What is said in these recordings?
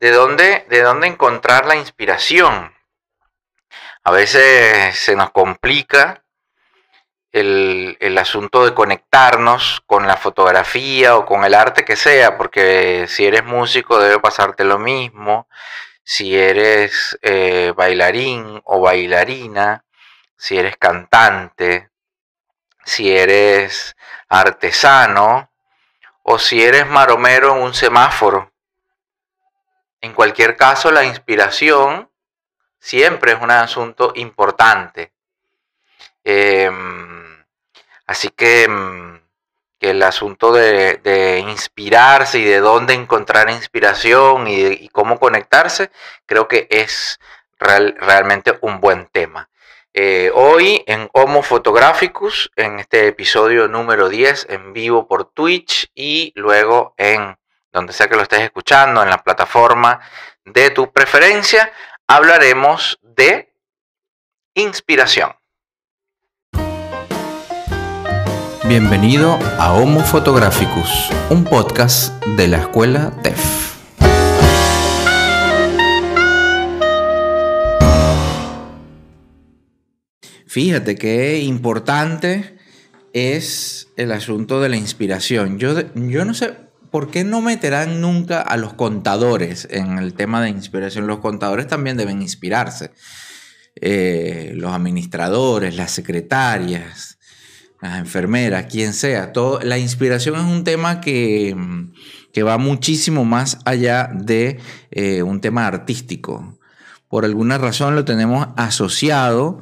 de dónde, de dónde encontrar la inspiración. A veces se nos complica el, el, asunto de conectarnos con la fotografía o con el arte que sea, porque si eres músico debe pasarte lo mismo, si eres eh, bailarín o bailarina, si eres cantante, si eres artesano o si eres maromero en un semáforo. En cualquier caso, la inspiración siempre es un asunto importante. Em, así que, em, que, el asunto de, inspirarse y de dónde encontrar inspiración y, cómo conectarse, creo que es realmente un buen tema. Eh, hoy en Homo Photographicus, en este episodio número 10, en vivo por Twitch y luego en donde sea que lo estés escuchando, en la plataforma de tu preferencia, hablaremos de inspiración. Bienvenido a Homo Photographicus, un podcast de la escuela TEF. Fíjate qué importante es el asunto de la inspiración. Yo, yo no sé por qué no meterán nunca a los contadores en el tema de inspiración. Los contadores también deben inspirarse. Eh, los administradores, las secretarias, las enfermeras, quien sea. Todo, la inspiración es un tema que, que va muchísimo más allá de eh, un tema artístico. Por alguna razón lo tenemos asociado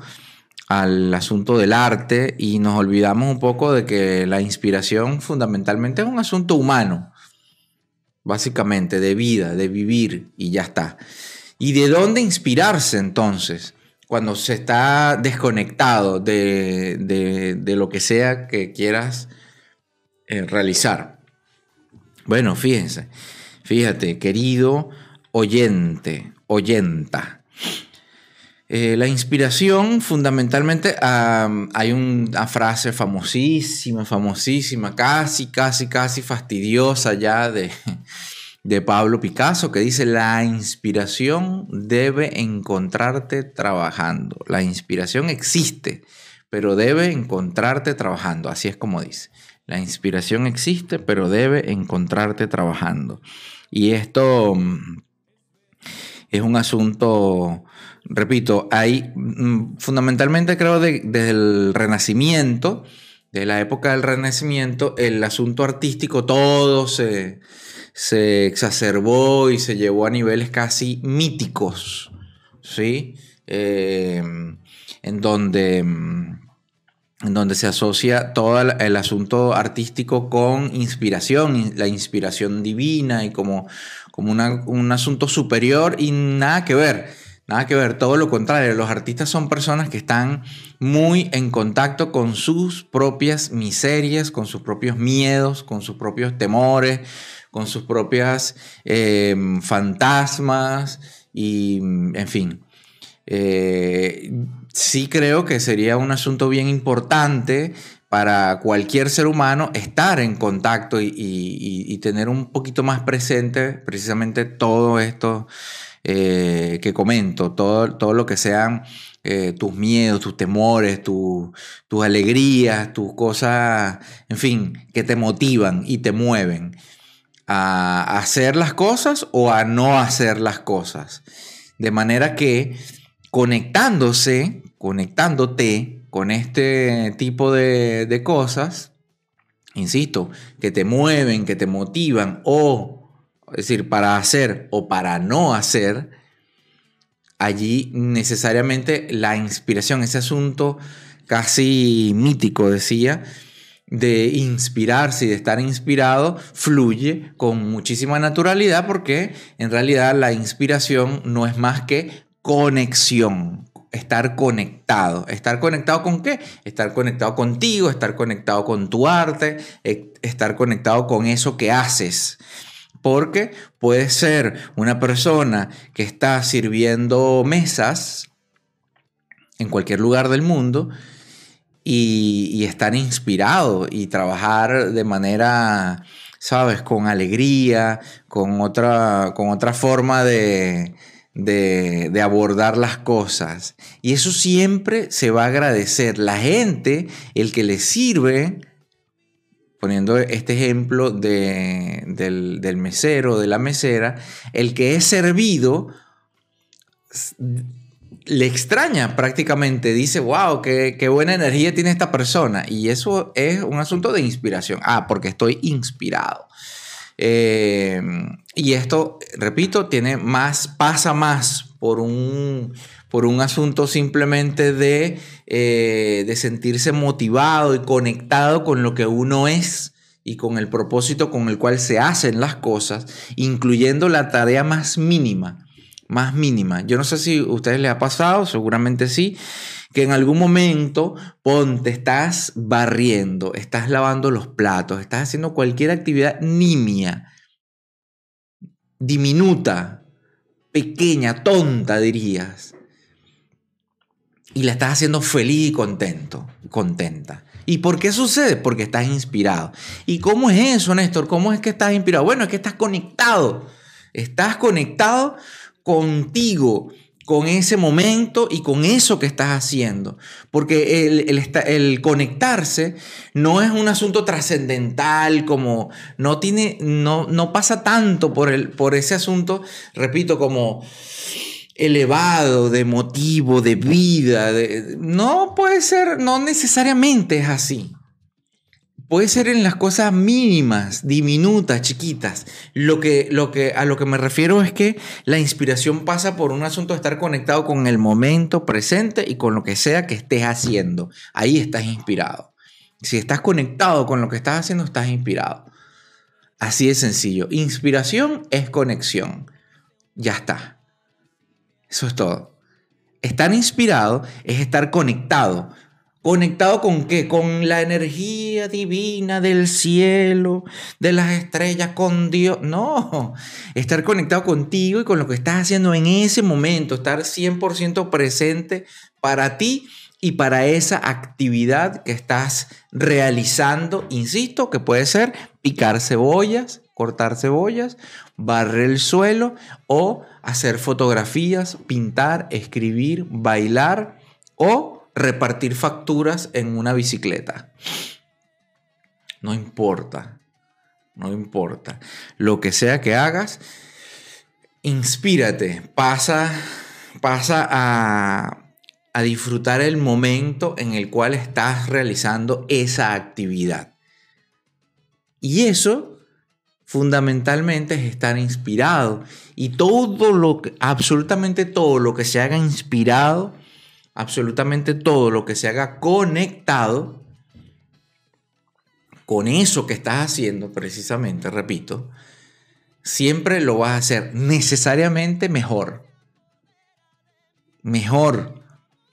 al asunto del arte y nos olvidamos un poco de que la inspiración fundamentalmente es un asunto humano, básicamente de vida, de vivir y ya está. ¿Y de dónde inspirarse entonces? Cuando se está desconectado de, lo que sea que quieras eh, realizar. Bueno, fíjense, fíjate, querido oyente, oyenta. Eh, la inspiración, fundamentalmente, hay una frase famosísima, famosísima, casi, casi, casi fastidiosa ya de, de Pablo Picasso, que dice, la inspiración debe encontrarte trabajando. La inspiración existe, pero debe encontrarte trabajando. Así es como dice. La inspiración existe, pero debe encontrarte trabajando. Y esto mm, es un asunto repito, hay mm, fundamentalmente creo desde el Renacimiento, de la época del Renacimiento, el asunto artístico todo se, exacerbó y se llevó a niveles casi míticos, ¿sí? Em, en donde en donde se asocia todo el asunto artístico con inspiración, la inspiración divina y como, como un asunto superior y nada que ver. Nada que ver, todo lo contrario. Los artistas son personas que están muy en contacto con sus propias miserias, con sus propios miedos, con sus propios temores, con sus propias em, fantasmas y, en fin. Eh, sí creo que sería un asunto bien importante para cualquier ser humano estar en contacto y tener un poquito más presente precisamente todo esto eh, que comento, todo, todo lo que sean eh, tus miedos, tus temores, tus alegrías, tus cosas, en fin, que te motivan y te mueven a hacer las cosas o a no hacer las cosas. De manera que conectándose, conectándote con este tipo de, de cosas, insisto, que te mueven, que te motivan o es decir, para hacer o para no hacer, allí necesariamente la inspiración, ese asunto casi mítico, decía, de inspirarse y de estar inspirado, fluye con muchísima naturalidad porque en realidad la inspiración no es más que conexión, estar conectado. ¿Estar conectado con qué? Estar conectado contigo, estar conectado con tu arte, e, estar conectado con eso que haces porque puede ser una persona que está sirviendo mesas en cualquier lugar del mundo y, estar inspirado y trabajar de manera ¿sabes? Con alegría, con otra, con otra forma de, de, abordar las cosas. Y eso siempre se va a agradecer. La gente, el que le sirve, poniendo este ejemplo de, del, del mesero, de la mesera, el que es servido le extraña prácticamente, dice, wow, qué, qué, buena energía tiene esta persona. Y eso es un asunto de inspiración. Ah, porque estoy inspirado. Eh, y esto, repito, tiene más, pasa más por un, por un asunto simplemente de, eh, de sentirse motivado y conectado con lo que uno es y con el propósito con el cual se hacen las cosas, incluyendo la tarea más mínima más mínima. Yo no sé si a ustedes les ha pasado, seguramente sí, que en algún momento, ponte, estás barriendo, estás lavando los platos, estás haciendo cualquier actividad nimia, diminuta, pequeña, tonta, dirías. Y la estás haciendo feliz y contento, contenta. ¿Y por qué sucede? Porque estás inspirado. ¿Y cómo es eso, Néstor? ¿Cómo es que estás inspirado? Bueno, es que estás conectado. Estás conectado contigo, con ese momento y con eso que estás haciendo. Porque el, conectarse no es un asunto trascendental, como no tiene, no, no pasa tanto por, el, por ese asunto, repito, como elevado, de motivo, de vida. no puede ser, no necesariamente es así. Puede ser en las cosas mínimas, diminutas, chiquitas. Lo que, lo que, a lo que me refiero es que la inspiración pasa por un asunto de estar conectado con el momento presente y con lo que sea que estés haciendo. Ahí estás inspirado. Si estás conectado con lo que estás haciendo, estás inspirado. Así de sencillo. Inspiración es conexión. Ya está. Eso es todo. Estar inspirado es estar conectado ¿Conectado con qué? Con la energía divina del cielo, de las estrellas, con Dios. No, estar conectado contigo y con lo que estás haciendo en ese momento, estar 100% presente para ti y para esa actividad que estás realizando. Insisto, que puede ser picar cebollas, cortar cebollas, barrer el suelo o hacer fotografías, pintar, escribir, bailar o repartir facturas en una bicicleta. No importa, no importa. Lo que sea que hagas, inspírate, pasa, pasa a, a disfrutar el momento en el cual estás realizando esa actividad. Y eso fundamentalmente es estar inspirado. Y todo lo que, absolutamente todo lo que se haga inspirado, absolutamente todo lo que se haga conectado con eso que estás haciendo, precisamente, repito, siempre lo vas a hacer necesariamente mejor. Mejor,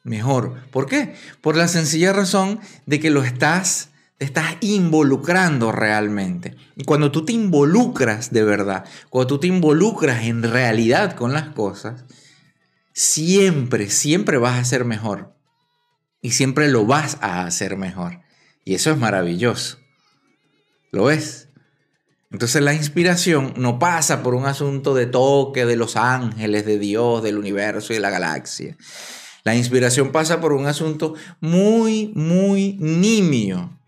mejor. ¿Por qué? Por la sencilla razón de que lo estás, te estás involucrando realmente. Y cuando tú te involucras de verdad, cuando tú te involucras en realidad con las cosas, siempre, siempre vas a ser mejor. Y siempre lo vas a hacer mejor. Y eso es maravilloso. ¿Lo ves? Entonces la inspiración no pasa por un asunto de toque de los ángeles, de Dios, del universo y de la galaxia. La inspiración pasa por un asunto muy, muy nimio,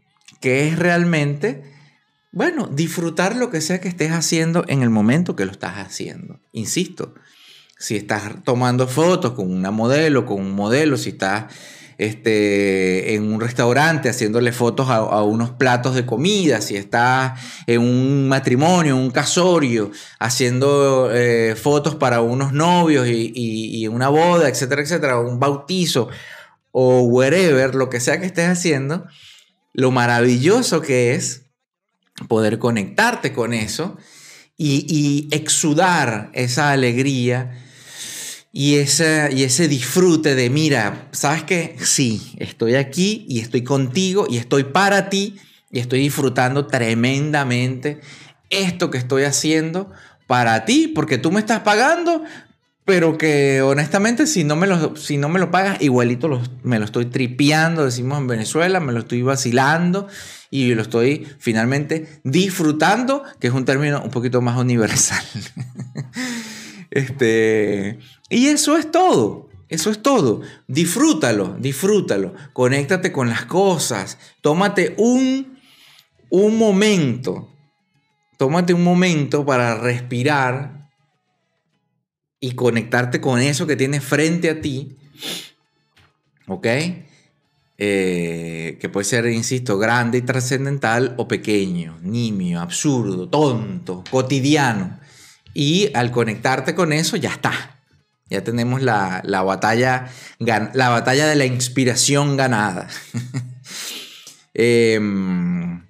que es realmente, bueno, disfrutar lo que sea que estés haciendo en el momento que lo estás haciendo. Insisto, si estás tomando fotos con una modelo, con un modelo, si estás este, en un restaurante haciéndole fotos a, unos platos de comida, si estás en un matrimonio, un casorio, haciendo eh, fotos para unos novios y, y, una boda, etcétera, etcétera, un bautizo o wherever, lo que sea que estés haciendo, lo maravilloso que es poder conectarte con eso y, exudar esa alegría y ese, y ese disfrute de, mira, ¿sabes qué? Sí, estoy aquí y estoy contigo y estoy para ti y estoy disfrutando tremendamente esto que estoy haciendo para ti, porque tú me estás pagando, pero que honestamente si no me lo, si no me lo pagas, igualito me lo estoy tripeando, decimos en Venezuela, me lo estoy vacilando y lo estoy finalmente disfrutando, que es un término un poquito más universal. este, y eso es todo. Eso es todo. Disfrútalo, disfrútalo. Conéctate con las cosas. Tómate un, un momento. Tómate un momento para respirar y conectarte con eso que tienes frente a ti. ¿Ok? Eh, que puede ser, insisto, grande y trascendental o pequeño, nimio, absurdo, tonto, cotidiano. Y al conectarte con eso, ya está. Ya tenemos la, batalla, la batalla de la inspiración ganada. Em,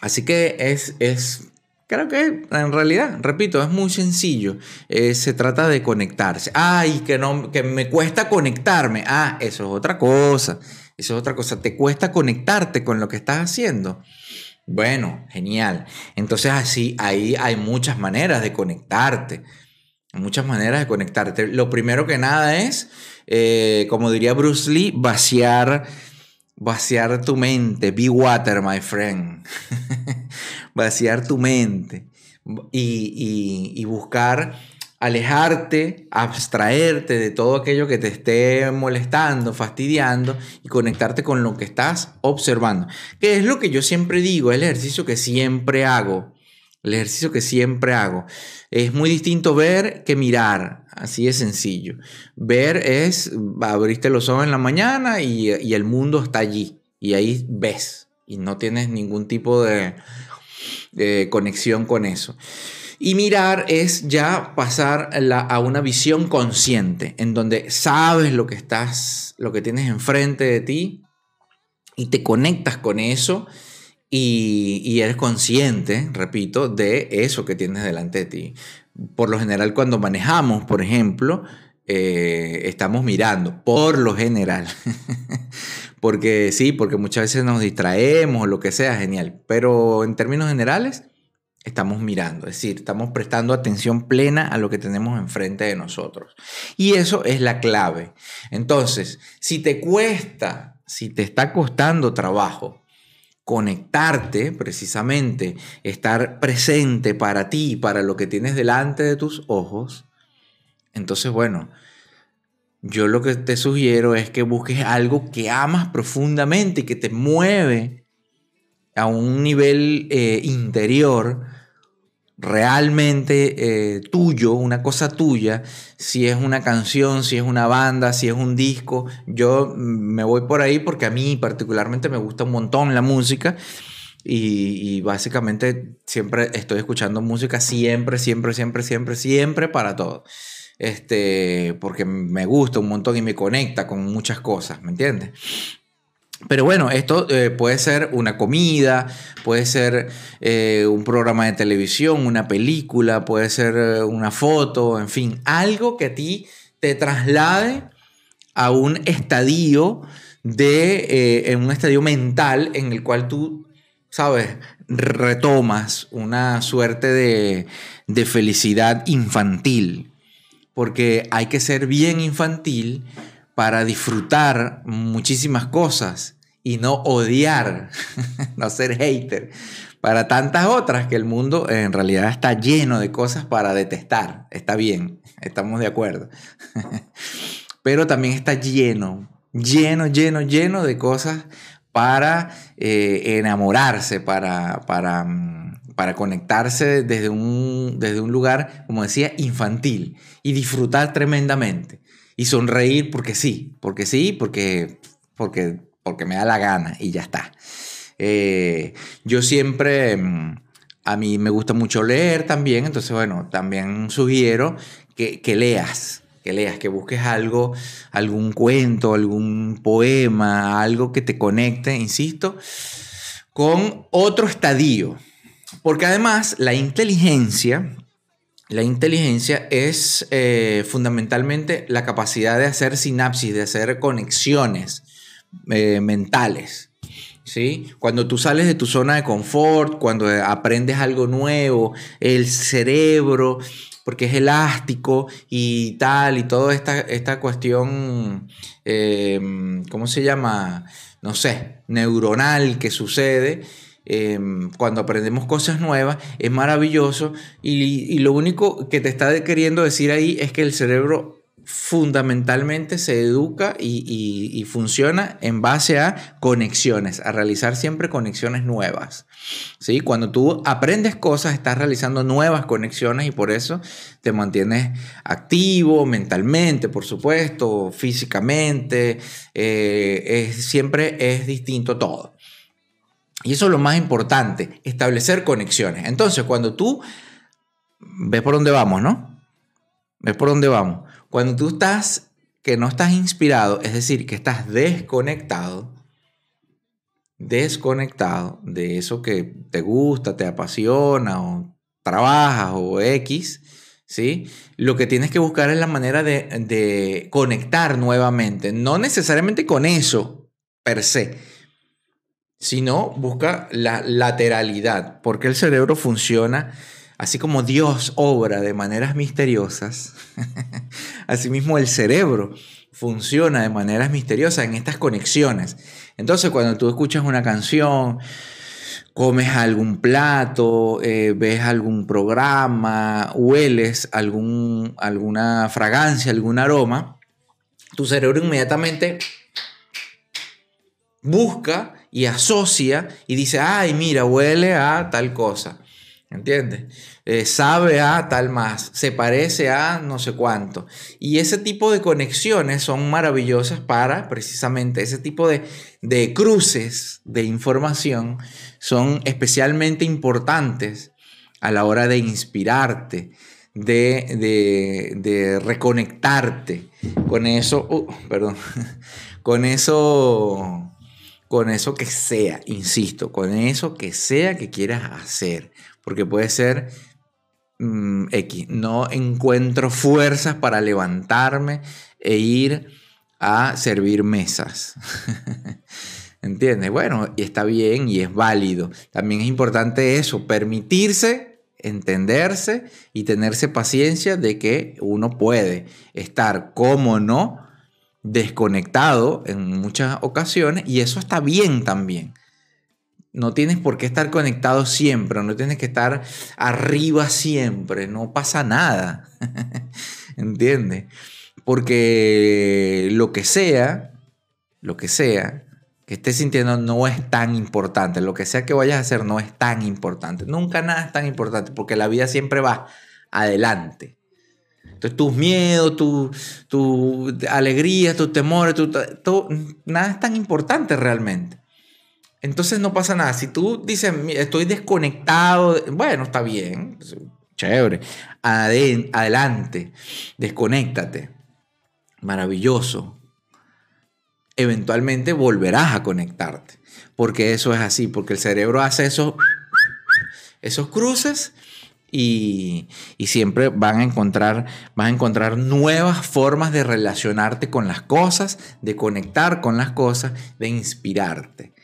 así que es, es, creo que en realidad, repito, es muy sencillo. Eh, se trata de conectarse. Ay, que, no, que me cuesta conectarme. Ah, eso es otra cosa. Eso es otra cosa. ¿Te cuesta conectarte con lo que estás haciendo? Bueno, genial. Entonces así, ahí hay muchas maneras de conectarte. Muchas maneras de conectarte. Lo primero que nada es, eh, como diría Bruce Lee, vaciar, vaciar tu mente. Be water, my friend. vaciar tu mente. Y, y buscar alejarte, abstraerte de todo aquello que te esté molestando, fastidiando y conectarte con lo que estás observando. Que es lo que yo siempre digo, el ejercicio que siempre hago. El ejercicio que siempre hago. Es muy distinto ver que mirar. Así de sencillo. Ver es, abriste los ojos en la mañana y, el mundo está allí. Y ahí ves. Y no tienes ningún tipo de conexión con eso. Y mirar es ya pasar a una visión consciente, en donde sabes lo que estás, lo que tienes enfrente de ti y te conectas con eso y, eres consciente, repito, de eso que tienes delante de ti. Por lo general, cuando manejamos, por ejemplo, eh, estamos mirando, por lo general. porque sí, porque muchas veces nos distraemos o lo que sea, genial. Pero en términos generales, estamos mirando, es decir, estamos prestando atención plena a lo que tenemos enfrente de nosotros. Y eso es la clave. Entonces, si te cuesta, si te está costando trabajo conectarte precisamente, estar presente para ti, para lo que tienes delante de tus ojos, entonces, bueno, yo lo que te sugiero es que busques algo que amas profundamente y que te mueve a un nivel eh, interior realmente eh, tuyo, una cosa tuya, si es una canción, si es una banda, si es un disco, yo me voy por ahí porque a mí particularmente me gusta un montón la música y, y básicamente siempre estoy escuchando música, siempre, siempre, siempre, siempre, siempre para todo. Este, porque me gusta un montón y me conecta con muchas cosas, ¿me entiendes? Pero bueno, esto eh, puede ser una comida, puede ser eh, un programa de televisión, una película, puede ser eh, una foto, en fin, algo que a ti te traslade a un estadio de, en un estadio mental en el cual tú, sabes, retomas una suerte de, de felicidad infantil. Porque hay que ser bien infantil para disfrutar muchísimas cosas y no odiar, no ser hater, para tantas otras que el mundo en realidad está lleno de cosas para detestar. Está bien, estamos de acuerdo. Pero también está lleno, lleno, lleno, lleno de cosas para eh, enamorarse, para, para, mm, para conectarse desde un, desde un lugar, como decía, infantil y disfrutar tremendamente y sonreír porque sí, porque sí, porque, porque, porque me da la gana y ya está. Eh, yo siempre, mm, a mí me gusta mucho leer también, entonces bueno, también sugiero que, que leas, que leas, que busques algo, algún cuento, algún poema, algo que te conecte, insisto, con otro estadio. Porque además la inteligencia la inteligencia es eh, fundamentalmente la capacidad de hacer sinapsis, de hacer conexiones eh, mentales. ¿sí? Cuando tú sales de tu zona de confort, cuando aprendes algo nuevo, el cerebro, porque es elástico y tal, y toda esta, esta cuestión, eh, ¿cómo se llama? no sé, neuronal que sucede em, cuando aprendemos cosas nuevas, es maravilloso y, lo único que te está queriendo decir ahí es que el cerebro fundamentalmente se educa y, funciona en base a conexiones, a realizar siempre conexiones nuevas. ¿sí? Cuando tú aprendes cosas, estás realizando nuevas conexiones y por eso te mantienes activo mentalmente, por supuesto, físicamente, eh, siempre es distinto todo. Y eso es lo más importante, establecer conexiones. Entonces, cuando tú ves por dónde vamos, ¿no? ¿Ves por dónde vamos? Cuando tú estás, que no estás inspirado, es decir, que estás desconectado, desconectado de eso que te gusta, te apasiona o trabajas o X, ¿sí? Lo que tienes que buscar es la manera de, de conectar nuevamente, no necesariamente con eso per se, sino busca la lateralidad, porque el cerebro funciona Así como Dios obra de maneras misteriosas, asimismo el cerebro funciona de maneras misteriosas en estas conexiones. Entonces cuando tú escuchas una canción, comes algún plato, eh, ves algún programa, hueles algún, alguna fragancia, algún aroma, tu cerebro inmediatamente busca y asocia y dice, ay, mira, huele a tal cosa. ¿Entiendes? Eh, sabe a tal más, se parece a no sé cuánto. Y ese tipo de conexiones son maravillosas para precisamente ese tipo de, de cruces de información son especialmente importantes a la hora de inspirarte, de, de, de reconectarte con eso, uh, perdón, con eso, con eso que sea, insisto, con eso que sea que quieras hacer porque puede ser mm, X, no encuentro fuerzas para levantarme e ir a servir mesas. ¿Entiendes? Bueno, y está bien y es válido. También es importante eso, permitirse, entenderse y tenerse paciencia de que uno puede estar, como no, desconectado en muchas ocasiones y eso está bien también. No tienes por qué estar conectado siempre, no tienes que estar arriba siempre, no pasa nada. ¿Entiendes? Porque lo que sea, lo que sea que estés sintiendo no es tan importante. Lo que sea que vayas a hacer no es tan importante. Nunca nada es tan importante porque la vida siempre va adelante. Entonces tus miedos, tu, tu alegría, tus temores, nada es tan importante realmente. Entonces no pasa nada. Si tú dices, estoy desconectado, bueno, está bien, chévere. adelante, desconéctate. Maravilloso. Eventualmente volverás a conectarte. Porque eso es así, porque el cerebro hace esos, esos cruces y, siempre van a encontrar, van a encontrar nuevas formas de relacionarte con las cosas, de conectar con las cosas, de inspirarte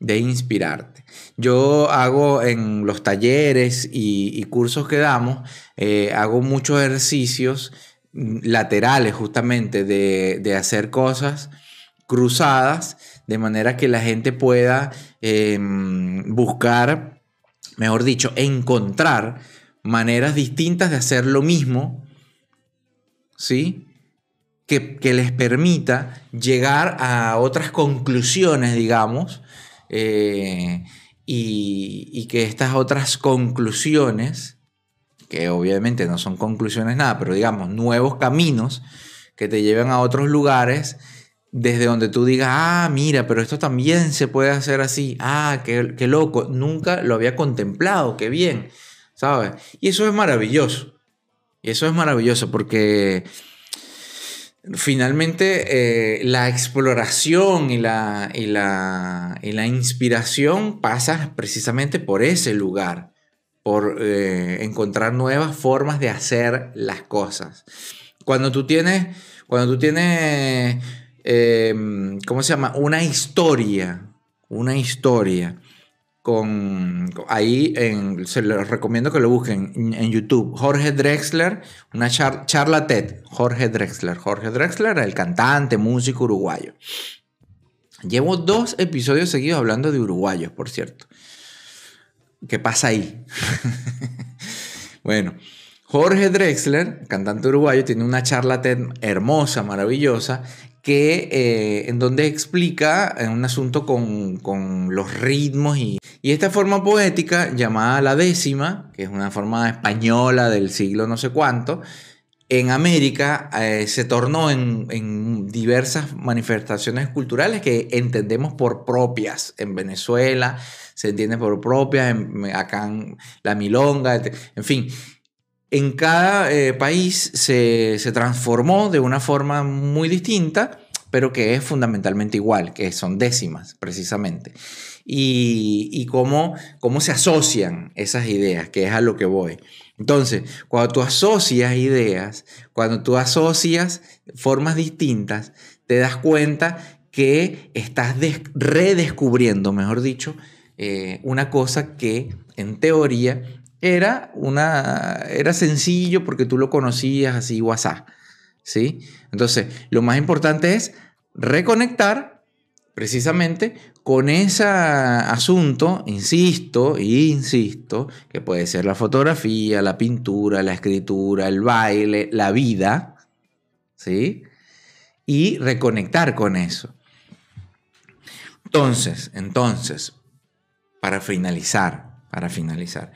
de inspirarte. Yo hago en los talleres y, cursos que damos, eh, hago muchos ejercicios laterales justamente de, hacer cosas cruzadas, de manera que la gente pueda em, buscar, mejor dicho, encontrar maneras distintas de hacer lo mismo, ¿sí? Que, les permita llegar a otras conclusiones, digamos, eh, y, que estas otras conclusiones, que obviamente no son conclusiones nada, pero digamos, nuevos caminos que te lleven a otros lugares, desde donde tú digas, ah, mira, pero esto también se puede hacer así, ah, qué, qué loco, nunca lo había contemplado, qué bien, ¿sabes? Y eso es maravilloso, y eso es maravilloso porque finalmente eh, la exploración y la, y, la, la, inspiración pasa precisamente por ese lugar, por eh, encontrar nuevas formas de hacer las cosas. Cuando tú tienes, cuando tú tienes, em, ¿cómo se llama? Una historia, una historia con ahí en, se les recomiendo que lo busquen en, YouTube Jorge Drexler una charla TED Jorge Drexler Jorge Drexler el cantante músico uruguayo Llevo dos episodios seguidos hablando de uruguayos, por cierto. ¿Qué pasa ahí? bueno, Jorge Drexler, cantante uruguayo, tiene una charla hermosa, maravillosa, que, eh, en donde explica un asunto con, con los ritmos y, y, esta forma poética llamada la décima, que es una forma española del siglo no sé cuánto, en América eh, se tornó en, en, diversas manifestaciones culturales que entendemos por propias. En Venezuela se entiende por propias, acá en la milonga, en fin. En cada eh, país se, se transformó de una forma muy distinta, pero que es fundamentalmente igual, que son décimas, precisamente. Y, y cómo, cómo se asocian esas ideas, que es a lo que voy. Entonces, cuando tú asocias ideas, cuando tú asocias formas distintas, te das cuenta que estás redescubriendo, mejor dicho, eh, una cosa que en teoría era, una, era sencillo porque tú lo conocías así WhatsApp. ¿sí? Entonces, lo más importante es reconectar precisamente con ese asunto, insisto insisto, que puede ser la fotografía, la pintura, la escritura, el baile, la vida, ¿sí? Y reconectar con eso. Entonces, entonces, para finalizar, para finalizar,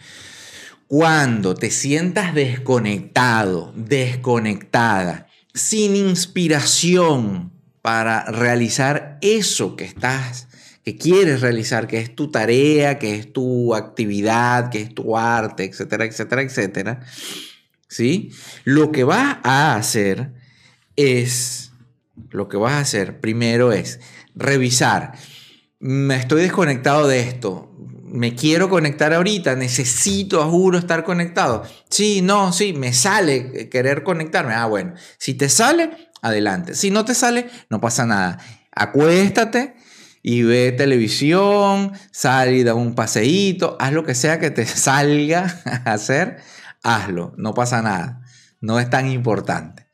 cuando te sientas desconectado, desconectada, sin inspiración para realizar eso que estás que quieres realizar, que es tu tarea, que es tu actividad, que es tu arte, etcétera, etcétera, etcétera, ¿sí? Lo que vas a hacer es, lo que vas a hacer primero es revisar, me estoy desconectado de esto, me quiero conectar ahorita, necesito, juro, estar conectado. Sí, no, sí, me sale querer conectarme. Ah, bueno, si te sale, adelante. Si no te sale, no pasa nada. Acuéstate y ve televisión, sal y da un paseíto, haz lo que sea que te salga a hacer, hazlo, no pasa nada, no es tan importante.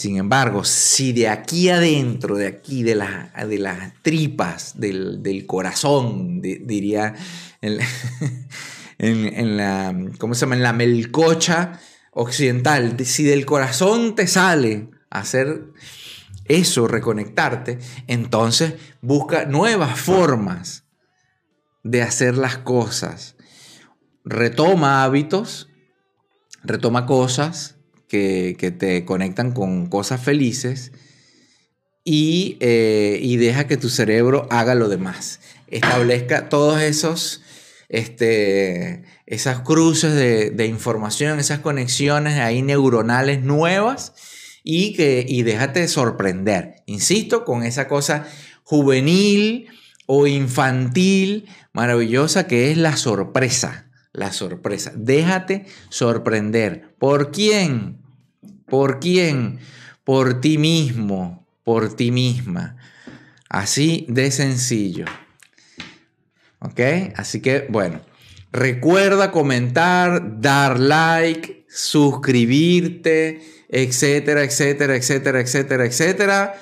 Sin embargo, si de aquí adentro, de aquí, de, de las tripas, del, corazón, diría en, en, la, ¿cómo se llama? En la melcocha occidental, si del corazón te sale hacer eso, reconectarte, entonces busca nuevas formas de hacer las cosas. Retoma hábitos, retoma cosas que, te conectan con cosas felices y, eh, y, deja que tu cerebro haga lo demás. Establezca todos esos, este, esas cruces de, de información, esas conexiones ahí neuronales nuevas y, que, y déjate sorprender. Insisto, con esa cosa juvenil o infantil maravillosa que es la sorpresa. La sorpresa. Déjate sorprender. ¿Por quién? ¿Por quién? Por ti mismo, por ti misma. Así de sencillo. ¿Ok? Así que, bueno, recuerda comentar, dar like, suscribirte etcétera, etcétera, etcétera, etcétera, etcétera.